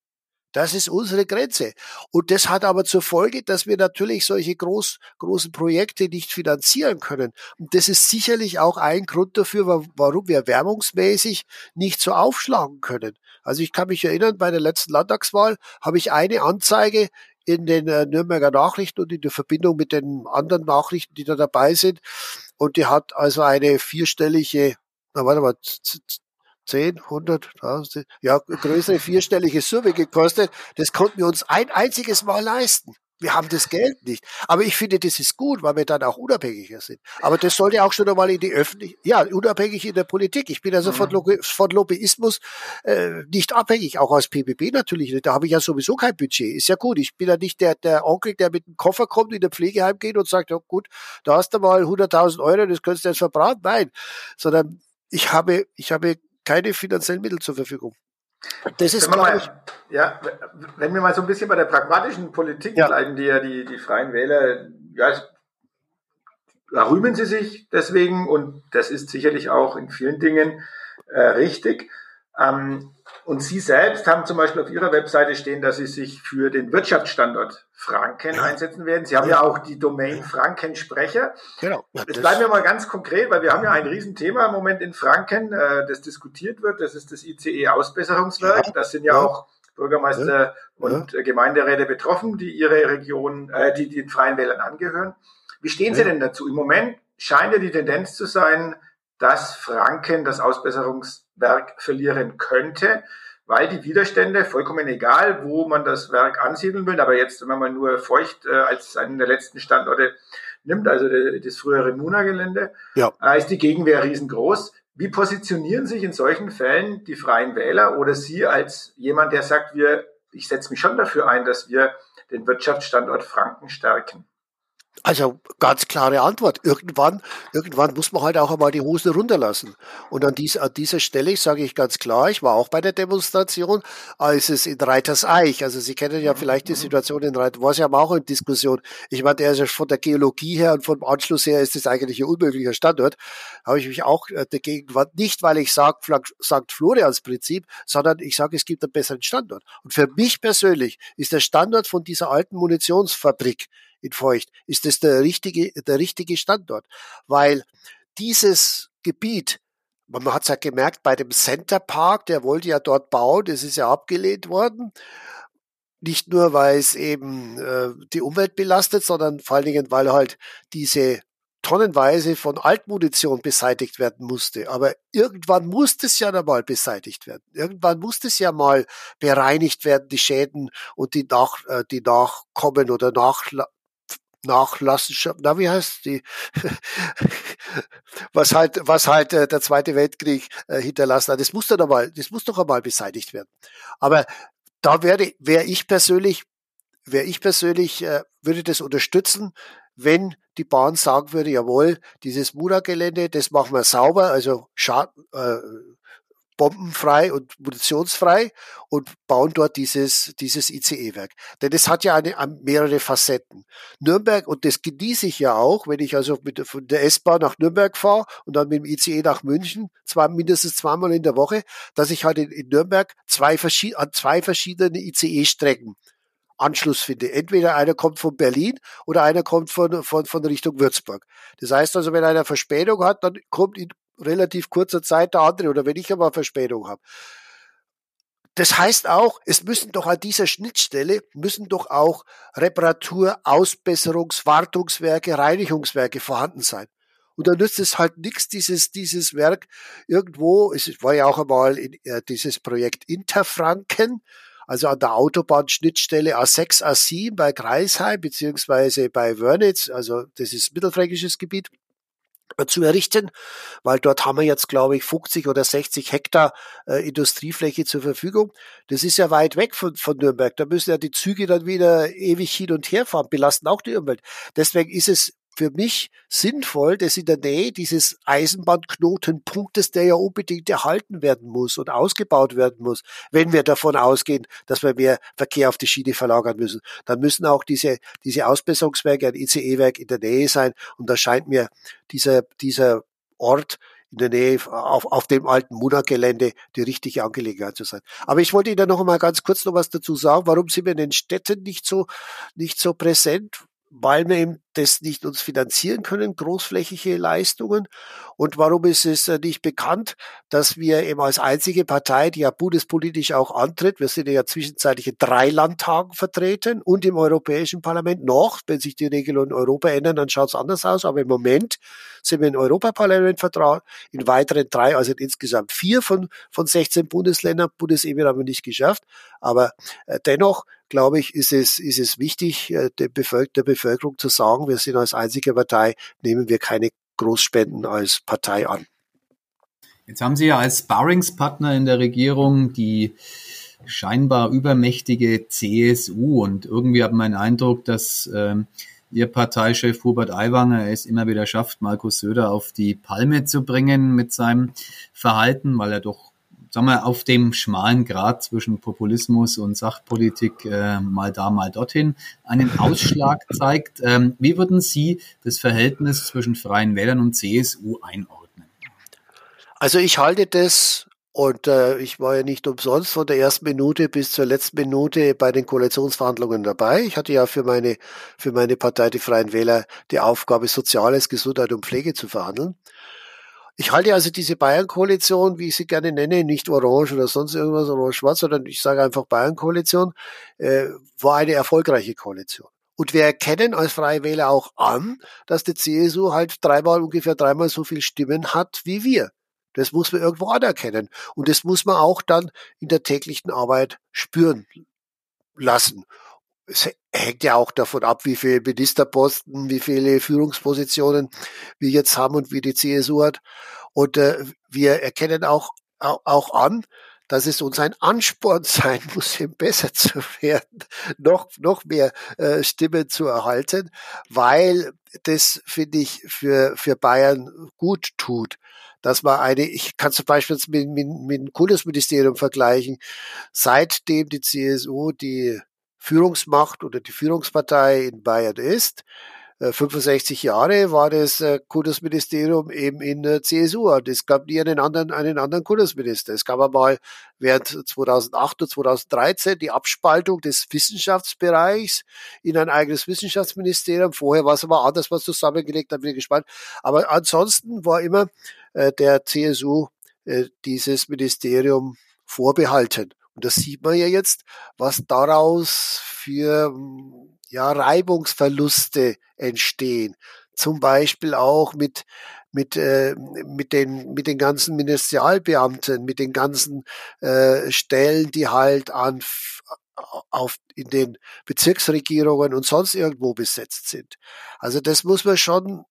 Das ist unsere Grenze. Und das hat aber zur Folge, dass wir natürlich solche groß, großen Projekte nicht finanzieren können. Und das ist sicherlich auch ein Grund dafür, warum wir wärmungsmäßig nicht so aufschlagen können. Also ich kann mich erinnern, bei der letzten Landtagswahl habe ich eine Anzeige in den äh, Nürnberger Nachrichten und in der Verbindung mit den anderen Nachrichten, die da dabei sind. Und die hat also eine vierstellige, na warte mal, 10, 100, 1000, ja, größere vierstellige Summe gekostet. Das konnten wir uns ein einziges Mal leisten. Wir haben das Geld nicht. Aber ich finde, das ist gut, weil wir dann auch unabhängiger sind. Aber das sollte auch schon einmal in die Öffentlichkeit, ja, unabhängig in der Politik. Ich bin also von, mhm. von Lobbyismus äh, nicht abhängig, auch als PBB natürlich nicht. Da habe ich ja sowieso kein Budget. Ist ja gut. Ich bin ja nicht der, der Onkel, der mit dem Koffer kommt, in der Pflegeheim geht und sagt, ja gut, da hast du mal 100.000 Euro, das könntest du jetzt verbraten. Nein, sondern ich habe, ich habe keine finanziellen Mittel zur Verfügung. Das ist, glaube ich. Ja, wenn wir mal so ein bisschen bei der pragmatischen Politik ja. bleiben, die ja die, die Freien Wähler, ja, da rühmen sie sich deswegen und das ist sicherlich auch in vielen Dingen äh, richtig. Ähm, und Sie selbst haben zum Beispiel auf Ihrer Webseite stehen, dass Sie sich für den Wirtschaftsstandort Franken ja. einsetzen werden. Sie haben ja, ja auch die Domain Frankensprecher. Genau. Ja, Jetzt bleiben wir mal ganz konkret, weil wir haben ja ein Riesenthema im Moment in Franken, äh, das diskutiert wird. Das ist das ICE-Ausbesserungswerk. Das sind ja, auch Bürgermeister und Gemeinderäte betroffen, die ihre Region, äh, die den Freien Wählern angehören. Wie stehen Sie denn dazu? Im Moment scheint ja die Tendenz zu sein, dass Franken das Ausbesserungswerk verlieren könnte, weil die Widerstände, vollkommen egal, wo man das Werk ansiedeln will, aber jetzt, wenn man mal nur feucht äh, als einen der letzten Standorte nimmt, also das frühere Muna-Gelände, ja. äh, ist die Gegenwehr riesengroß. Wie positionieren sich in solchen Fällen die Freien Wähler oder Sie als jemand, der sagt, wir, ich setze mich schon dafür ein, dass wir den Wirtschaftsstandort Franken stärken? Also ganz klare Antwort. Irgendwann, irgendwann muss man halt auch einmal die Hosen runterlassen. Und an, dies, an dieser Stelle sage ich ganz klar, ich war auch bei der Demonstration, als es in Reiterseich, also Sie kennen ja vielleicht die Situation in Reiter, war es ja auch in Diskussion. Ich meine, der ist ja von der Geologie her und vom Anschluss her ist das eigentlich ein unmöglicher Standort. Habe ich mich auch äh, dagegen, nicht weil ich sage St. Florians Prinzip, sondern ich sage, es gibt einen besseren Standort. Und für mich persönlich ist der Standort von dieser alten Munitionsfabrik in Feucht, ist das der richtige, der richtige Standort. Weil dieses Gebiet, man hat es ja gemerkt bei dem Center Park, der wollte ja dort bauen, das ist ja abgelehnt worden. Nicht nur, weil es eben äh, die Umwelt belastet, sondern vor allen Dingen, weil halt diese tonnenweise von Altmunition beseitigt werden musste. Aber irgendwann musste es ja mal beseitigt werden. Irgendwann musste es ja mal bereinigt werden, die Schäden und die, nach, äh, die Nachkommen oder nach, Nachlassenschaft, na wie heißt die, was halt, was halt äh, der Zweite Weltkrieg äh, hinterlassen hat. Das muss dann einmal, das muss doch einmal beseitigt werden. Aber da wäre, wäre ich persönlich, wäre ich persönlich, äh, würde das unterstützen, wenn die Bahn sagen würde, jawohl, dieses Mura-Gelände, das machen wir sauber, also Schaden, äh, bombenfrei und munitionsfrei und bauen dort dieses, dieses ICE-Werk. Denn es hat ja eine, mehrere Facetten. Nürnberg, und das genieße ich ja auch, wenn ich also mit von der S-Bahn nach Nürnberg fahre und dann mit dem ICE nach München, zwar mindestens zweimal in der Woche, dass ich halt in, in Nürnberg zwei, an zwei verschiedene ICE-Strecken Anschluss finde. Entweder einer kommt von Berlin oder einer kommt von, von, von Richtung Würzburg. Das heißt also, wenn einer Verspätung hat, dann kommt in relativ kurzer Zeit der andere oder wenn ich aber Verspätung habe. Das heißt auch, es müssen doch an dieser Schnittstelle, müssen doch auch Reparatur, Ausbesserungs-, Wartungswerke, Reinigungswerke vorhanden sein. Und dann nützt es halt nichts, dieses, dieses Werk irgendwo, es war ja auch einmal in, äh, dieses Projekt Interfranken, also an der Autobahnschnittstelle A6, A7 bei Kreisheim, beziehungsweise bei Wörnitz, also das ist mittelfränkisches Gebiet zu errichten, weil dort haben wir jetzt, glaube ich, 50 oder 60 Hektar äh, Industriefläche zur Verfügung. Das ist ja weit weg von, von Nürnberg. Da müssen ja die Züge dann wieder ewig hin und her fahren, belasten auch die Umwelt. Deswegen ist es für mich sinnvoll, dass in der Nähe dieses Eisenbahnknotenpunktes, der ja unbedingt erhalten werden muss und ausgebaut werden muss, wenn wir davon ausgehen, dass wir mehr Verkehr auf die Schiene verlagern müssen, dann müssen auch diese, diese Ausbesserungswerke, ein ICE-Werk in der Nähe sein. Und da scheint mir dieser, dieser Ort in der Nähe auf, auf dem alten Muna-Gelände die richtige Angelegenheit zu sein. Aber ich wollte Ihnen noch einmal ganz kurz noch was dazu sagen. Warum sind wir in den Städten nicht so, nicht so präsent? weil wir eben das nicht uns finanzieren können, großflächige Leistungen. Und warum ist es äh, nicht bekannt, dass wir eben als einzige Partei, die ja bundespolitisch auch antritt, wir sind ja zwischenzeitlich in drei Landtagen vertreten und im Europäischen Parlament noch, wenn sich die Regelungen in Europa ändern, dann schaut es anders aus. Aber im Moment sind wir im Europaparlament vertraut, in weiteren drei, also insgesamt vier von, von 16 Bundesländern. Bundesebene haben wir nicht geschafft. Aber äh, dennoch glaube ich, ist es, ist es wichtig, äh, der, Bevölker der Bevölkerung zu sagen, wir sind als einzige Partei, nehmen wir keine Großspenden als Partei an. Jetzt haben Sie ja als Sparringspartner in der Regierung die scheinbar übermächtige CSU und irgendwie hat man den Eindruck, dass ähm, Ihr Parteichef Hubert Aiwanger es immer wieder schafft, Markus Söder auf die Palme zu bringen mit seinem Verhalten, weil er doch sagen wir, auf dem schmalen Grad zwischen Populismus und Sachpolitik äh, mal da, mal dorthin einen Ausschlag zeigt. Ähm, wie würden Sie das Verhältnis zwischen Freien Wählern und CSU einordnen? Also ich halte das und äh, ich war ja nicht umsonst von der ersten Minute bis zur letzten Minute bei den Koalitionsverhandlungen dabei. Ich hatte ja für meine, für meine Partei, die Freien Wähler, die Aufgabe, Soziales, Gesundheit und Pflege zu verhandeln. Ich halte also diese Bayern-Koalition, wie ich sie gerne nenne, nicht orange oder sonst irgendwas, orange-schwarz, sondern ich sage einfach Bayern-Koalition, äh, war eine erfolgreiche Koalition. Und wir erkennen als Freie Wähler auch an, dass die CSU halt dreimal, ungefähr dreimal so viel Stimmen hat wie wir. Das muss man irgendwo anerkennen. Und das muss man auch dann in der täglichen Arbeit spüren lassen. Es hängt ja auch davon ab, wie viele Ministerposten, wie viele Führungspositionen wir jetzt haben und wie die CSU hat. Und äh, wir erkennen auch, auch, an, dass es uns ein Ansporn sein muss, eben besser zu werden, noch, noch mehr äh, Stimmen zu erhalten, weil das, finde ich, für, für Bayern gut tut dass man eine, ich kann zum Beispiel mit, mit, mit dem Kultusministerium vergleichen, seitdem die CSU die Führungsmacht oder die Führungspartei in Bayern ist, 65 äh, Jahre war das äh, Kultusministerium eben in der CSU. Es gab nie einen anderen, einen anderen Kultusminister. Es gab einmal während 2008 und 2013 die Abspaltung des Wissenschaftsbereichs in ein eigenes Wissenschaftsministerium. Vorher war es aber anders was zusammengelegt, da bin ich gespannt. Aber ansonsten war immer äh, der CSU dieses Ministerium vorbehalten. Und das sieht man ja jetzt, was daraus für ja, Reibungsverluste entstehen. Zum Beispiel auch mit, mit, äh, mit, den, mit den ganzen Ministerialbeamten, mit den ganzen äh, Stellen, die halt an auf, in den Bezirksregierungen und sonst irgendwo besetzt sind. Also das muss man schon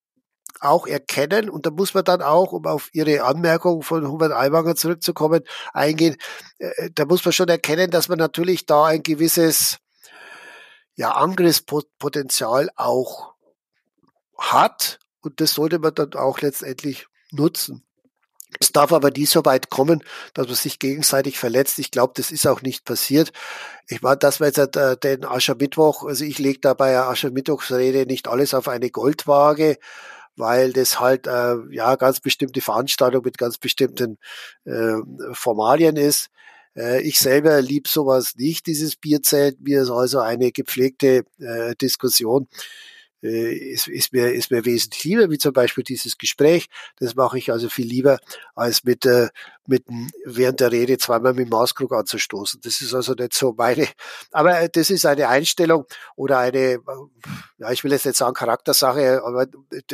auch erkennen und da muss man dann auch, um auf Ihre Anmerkung von Hubert Aiwanger zurückzukommen, eingehen, äh, da muss man schon erkennen, dass man natürlich da ein gewisses ja, Angriffspotenzial auch hat und das sollte man dann auch letztendlich nutzen. Es darf aber nie so weit kommen, dass man sich gegenseitig verletzt. Ich glaube, das ist auch nicht passiert. Ich meine, dass wir jetzt äh, den Aschermittwoch, also ich lege da bei der Aschermittwochsrede nicht alles auf eine Goldwaage, weil das halt äh, ja ganz bestimmte Veranstaltung mit ganz bestimmten äh, Formalien ist. Äh, ich selber lieb sowas nicht, dieses Bierzelt. Mir ist also eine gepflegte äh, Diskussion äh, ist, ist, mir, ist mir wesentlich lieber, wie zum Beispiel dieses Gespräch. Das mache ich also viel lieber, als mit, äh, mit während der Rede zweimal mit dem Mauskrug anzustoßen. Das ist also nicht so meine, aber äh, das ist eine Einstellung oder eine, ja, ich will jetzt nicht sagen Charaktersache, aber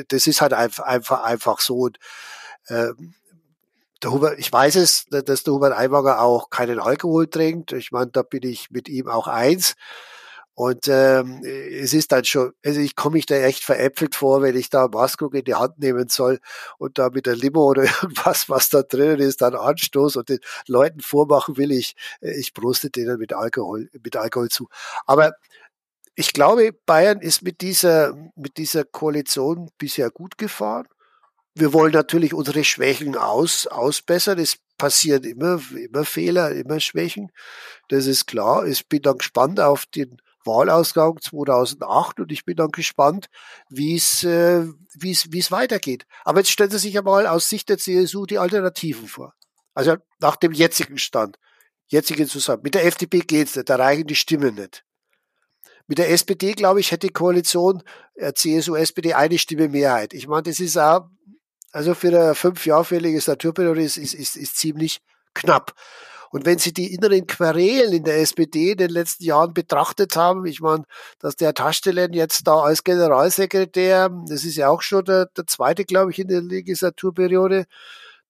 das ist halt einfach, einfach, einfach so. Und, äh, der Hubert, ich weiß es, dass der Hubert Aiwanger auch keinen Alkohol trinkt. Ich meine, da bin ich mit ihm auch eins. Und ähm, es ist dann schon, also ich komme mich da echt veräpfelt vor, wenn ich da Maskrug in die Hand nehmen soll und da mit der Limo oder irgendwas, was da drinnen ist, dann anstoß und den Leuten vormachen will, ich, ich proste denen mit Alkohol, mit Alkohol zu. Aber ich glaube, Bayern ist mit dieser, mit dieser Koalition bisher gut gefahren. Wir wollen natürlich unsere Schwächen aus, ausbessern. Es passieren immer, immer Fehler, immer Schwächen. Das ist klar. Ich bin dann gespannt auf den Wahlausgang 2008 und ich bin dann gespannt, wie es, äh, wie es, wie es weitergeht. Aber jetzt stellen Sie sich einmal aus Sicht der CSU die Alternativen vor. Also nach dem jetzigen Stand, jetzigen Zusammen. Mit der FDP geht's nicht, da reichen die Stimmen nicht. Mit der SPD, glaube ich, hätte die Koalition äh, CSU, SPD eine Stimme Mehrheit. Ich meine, das ist auch, also für eine fünf Jahre für Legislaturperiode ist, ist, ist, ist ziemlich knapp. Und wenn Sie die inneren Querelen in der SPD in den letzten Jahren betrachtet haben, ich meine, dass der Taschstellen jetzt da als Generalsekretär, das ist ja auch schon der, der zweite, glaube ich, in der Legislaturperiode,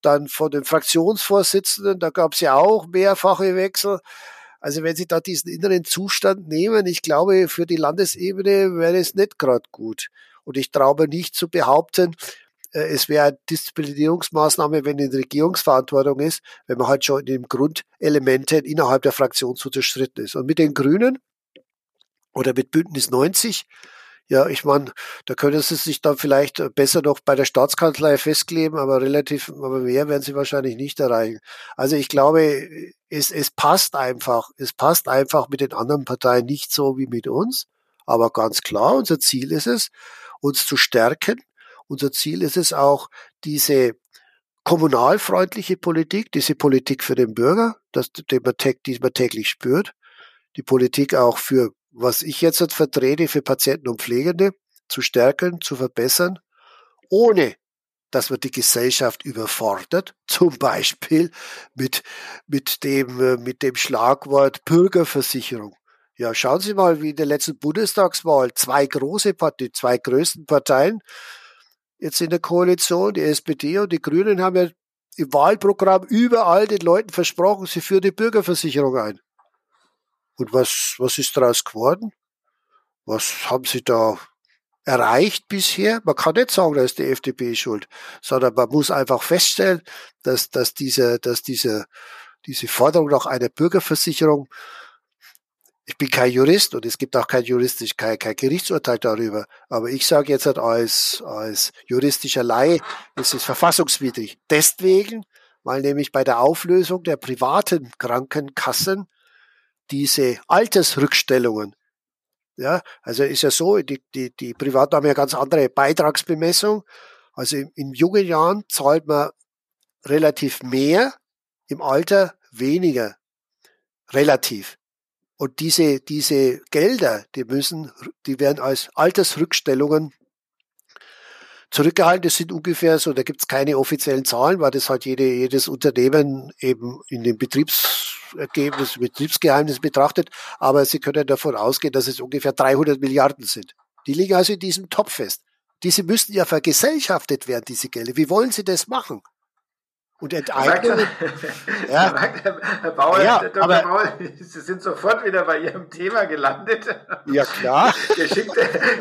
dann von den Fraktionsvorsitzenden, da gab es ja auch mehrfache Wechsel. Also wenn Sie da diesen inneren Zustand nehmen, ich glaube, für die Landesebene wäre es nicht gerade gut. Und ich traue nicht zu behaupten, es wäre eine Disziplinierungsmaßnahme, wenn die Regierungsverantwortung ist, wenn man halt schon in den Grundelementen innerhalb der Fraktion zu zerstritten ist. Und mit den Grünen oder mit Bündnis 90, Ja, ich meine, da können sie sich dann vielleicht besser noch bei der Staatskanzlei festkleben, aber relativ, aber mehr werden sie wahrscheinlich nicht erreichen. Also ich glaube, es, es passt einfach, es passt einfach mit den anderen Parteien nicht so wie mit uns. Aber ganz klar, unser Ziel ist es, uns zu stärken. Unser Ziel ist es auch, diese kommunalfreundliche Politik, diese Politik für den Bürger, das, die, man, die man täglich spürt, die Politik auch für, was ich jetzt halt vertrete, für Patienten und Pflegende zu stärken, zu verbessern, ohne dass man die Gesellschaft überfordert, zum Beispiel mit, mit, dem, äh, mit dem Schlagwort Bürgerversicherung. Ja, schauen Sie mal, wie in der letzten Bundestagswahl zwei große Parteien, zwei größten Parteien jetzt in der Koalition, die SPD und die Grünen haben ja im Wahlprogramm überall den Leuten versprochen, sie führen die Bürgerversicherung ein. Und was, was ist daraus geworden? Was haben sie da erreicht bisher? Man kann nicht sagen, da ist die FDP schuld, sondern man muss einfach feststellen, dass, dass diese, dass diese, diese Forderung nach einer Bürgerversicherung ich bin kein Jurist und es gibt auch kein juristisch, kein, kein Gerichtsurteil darüber. Aber ich sage jetzt halt als, als juristischer Laie, es ist verfassungswidrig. Deswegen, weil nämlich bei der Auflösung der privaten Krankenkassen diese Altersrückstellungen, ja, also ist ja so, die, die, die Privaten haben ja ganz andere Beitragsbemessung. Also in, in jungen Jahren zahlt man relativ mehr, im Alter weniger. Relativ. Und diese, diese Gelder, die müssen, die werden als Altersrückstellungen zurückgehalten. Das sind ungefähr so, da gibt es keine offiziellen Zahlen, weil das halt jede, jedes Unternehmen eben in dem Betriebsergebnis, Betriebsgeheimnis betrachtet. Aber Sie können davon ausgehen, dass es ungefähr 300 Milliarden sind. Die liegen also in diesem Topf fest. Diese müssten ja vergesellschaftet werden, diese Gelder. Wie wollen Sie das machen? Und Enteignungen. ja. Herr Bauer, ja, Dr. Aber, Bauer, Sie sind sofort wieder bei Ihrem Thema gelandet. Ja, klar. geschickt,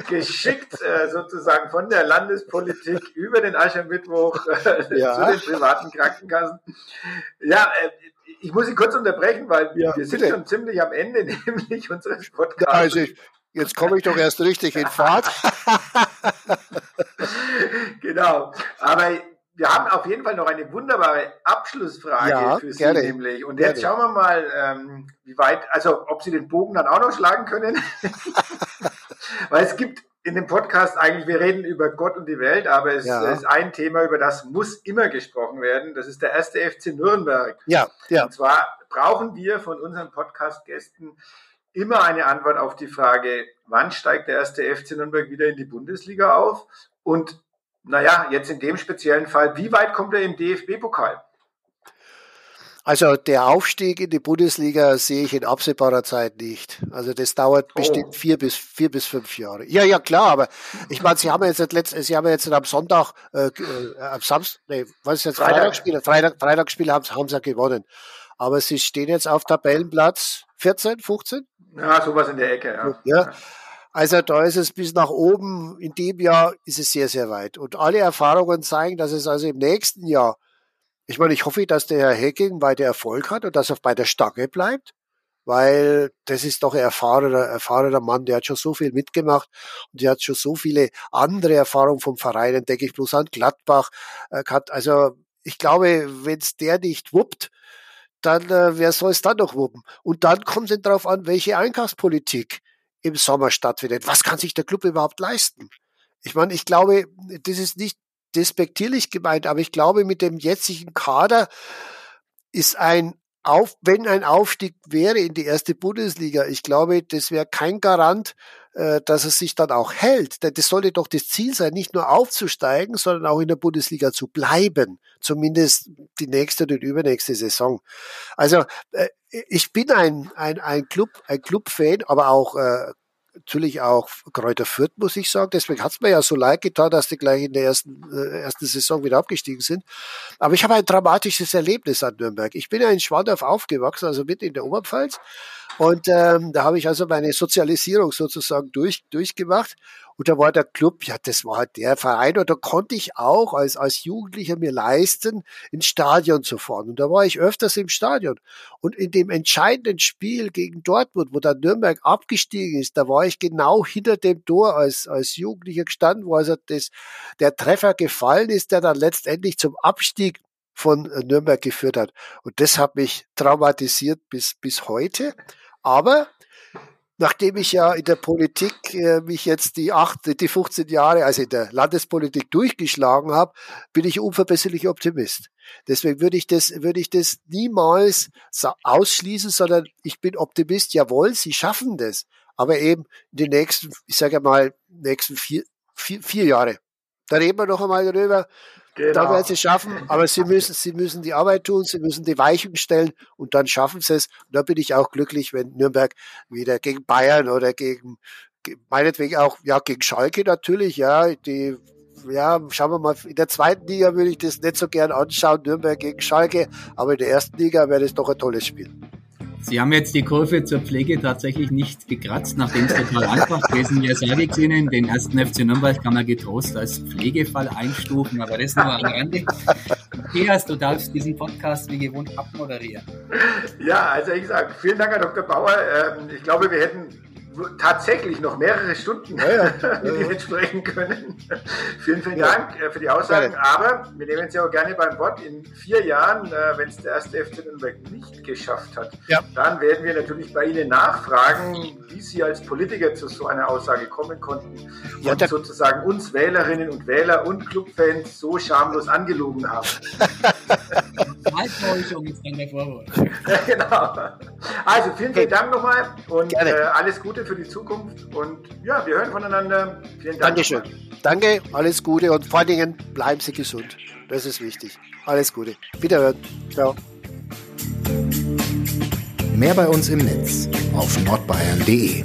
geschickt äh, sozusagen von der Landespolitik über den Aschermittwoch äh, ja. zu den privaten Krankenkassen. Ja, äh, ich muss Sie kurz unterbrechen, weil ja, wir sind bitte. schon ziemlich am Ende, nämlich unseres Podcasts. Also ich, jetzt komme ich doch erst richtig in Fahrt. genau. Aber wir haben auf jeden Fall noch eine wunderbare Abschlussfrage ja, für Sie gerne. nämlich. Und jetzt gerne. schauen wir mal, ähm, wie weit, also ob Sie den Bogen dann auch noch schlagen können. Weil es gibt in dem Podcast eigentlich, wir reden über Gott und die Welt, aber es ja. ist ein Thema, über das muss immer gesprochen werden. Das ist der erste FC Nürnberg. Ja, ja. Und zwar brauchen wir von unseren Podcast-Gästen immer eine Antwort auf die Frage, wann steigt der erste FC Nürnberg wieder in die Bundesliga auf? Und naja, jetzt in dem speziellen Fall, wie weit kommt er im DFB-Pokal? Also der Aufstieg in die Bundesliga sehe ich in absehbarer Zeit nicht. Also das dauert oh. bestimmt vier bis vier bis fünf Jahre. Ja, ja klar, aber ich meine, Sie haben jetzt letzt, Sie haben jetzt am Sonntag, äh, äh, am Samstag, nee, was ist jetzt Freitag. Freitagsspiel? Freitag, Freitagsspiel haben, haben Sie ja gewonnen. Aber Sie stehen jetzt auf Tabellenplatz 14, 15? Ja, sowas in der Ecke, ja. ja. Also da ist es bis nach oben, in dem Jahr ist es sehr, sehr weit. Und alle Erfahrungen zeigen, dass es also im nächsten Jahr, ich meine, ich hoffe, dass der Herr Hacking weiter Erfolg hat und dass er bei der Stange bleibt, weil das ist doch ein erfahrener, erfahrener Mann, der hat schon so viel mitgemacht und der hat schon so viele andere Erfahrungen vom Verein, denke ich bloß an Gladbach. Äh, also ich glaube, wenn es der nicht wuppt, dann äh, wer soll es dann noch wuppen? Und dann kommt es darauf an, welche Einkaufspolitik im Sommer stattfindet. Was kann sich der Club überhaupt leisten? Ich meine, ich glaube, das ist nicht despektierlich gemeint, aber ich glaube, mit dem jetzigen Kader ist ein auf, wenn ein Aufstieg wäre in die erste Bundesliga, ich glaube, das wäre kein Garant, dass es sich dann auch hält. Denn das sollte doch das Ziel sein, nicht nur aufzusteigen, sondern auch in der Bundesliga zu bleiben. Zumindest die nächste und übernächste Saison. Also äh, ich bin ein, ein, ein Club, ein Club-Fan, aber auch äh, natürlich auch Kräuter Fürth, muss ich sagen. Deswegen hat es mir ja so leid getan, dass die gleich in der ersten, äh, ersten Saison wieder abgestiegen sind. Aber ich habe ein dramatisches Erlebnis an Nürnberg. Ich bin ja in Schwandorf aufgewachsen, also mitten in der Oberpfalz. Und ähm, da habe ich also meine Sozialisierung sozusagen durch, durchgemacht. Und da war der Club, ja, das war halt der Verein. Und da konnte ich auch als, als Jugendlicher mir leisten, ins Stadion zu fahren. Und da war ich öfters im Stadion. Und in dem entscheidenden Spiel gegen Dortmund, wo dann Nürnberg abgestiegen ist, da war ich genau hinter dem Tor als, als Jugendlicher gestanden, wo also das, der Treffer gefallen ist, der dann letztendlich zum Abstieg von Nürnberg geführt hat. Und das hat mich traumatisiert bis, bis heute. Aber nachdem ich ja in der Politik äh, mich jetzt die acht, die 15 Jahre, also in der Landespolitik durchgeschlagen habe, bin ich unverbesserlich Optimist. Deswegen würde ich das, würde ich das niemals ausschließen, sondern ich bin Optimist. Jawohl, sie schaffen das. Aber eben in den nächsten, ich sage mal, nächsten vier, vier, vier Jahre. Da reden wir noch einmal darüber. Genau. Da werden sie schaffen, aber sie müssen, sie müssen die Arbeit tun, sie müssen die Weichen stellen und dann schaffen sie es. Und da bin ich auch glücklich, wenn Nürnberg wieder gegen Bayern oder gegen, meinetwegen auch, ja, gegen Schalke natürlich, ja, die, ja, schauen wir mal, in der zweiten Liga würde ich das nicht so gern anschauen, Nürnberg gegen Schalke, aber in der ersten Liga wäre das doch ein tolles Spiel. Sie haben jetzt die Kurve zur Pflege tatsächlich nicht gekratzt, nachdem es total einfach gewesen wäre, sage ich Ihnen. Den ersten FC Nürnberg kann man getrost als Pflegefall einstufen, aber das nur am Rande. Matthias, du darfst diesen Podcast wie gewohnt abmoderieren. Ja, also ich sage, vielen Dank, Herr Dr. Bauer. Ähm, ich glaube, wir hätten tatsächlich noch mehrere Stunden ja, ja. mit Ihnen sprechen können. vielen, vielen. Dank äh, für die Aussagen. Aber wir nehmen Sie auch gerne beim Wort. In vier Jahren, äh, wenn es der erste FC Nürnberg nicht geschafft hat, dann werden wir natürlich bei Ihnen nachfragen, wie Sie als Politiker zu so einer Aussage kommen konnten und sozusagen uns Wählerinnen und Wähler und Clubfans so schamlos angelogen haben. Halbtäuschung ist dann der Vorwurf. genau. Also vielen, vielen Dank nochmal und äh, alles Gute für die Zukunft. Und ja, wir hören voneinander. Vielen Dank. Dankeschön. Danke, alles Gute und vor allen Dingen bleiben Sie gesund. Das ist wichtig. Alles Gute. Wiederhören. Ciao. Mehr bei uns im Netz auf nordbayern.de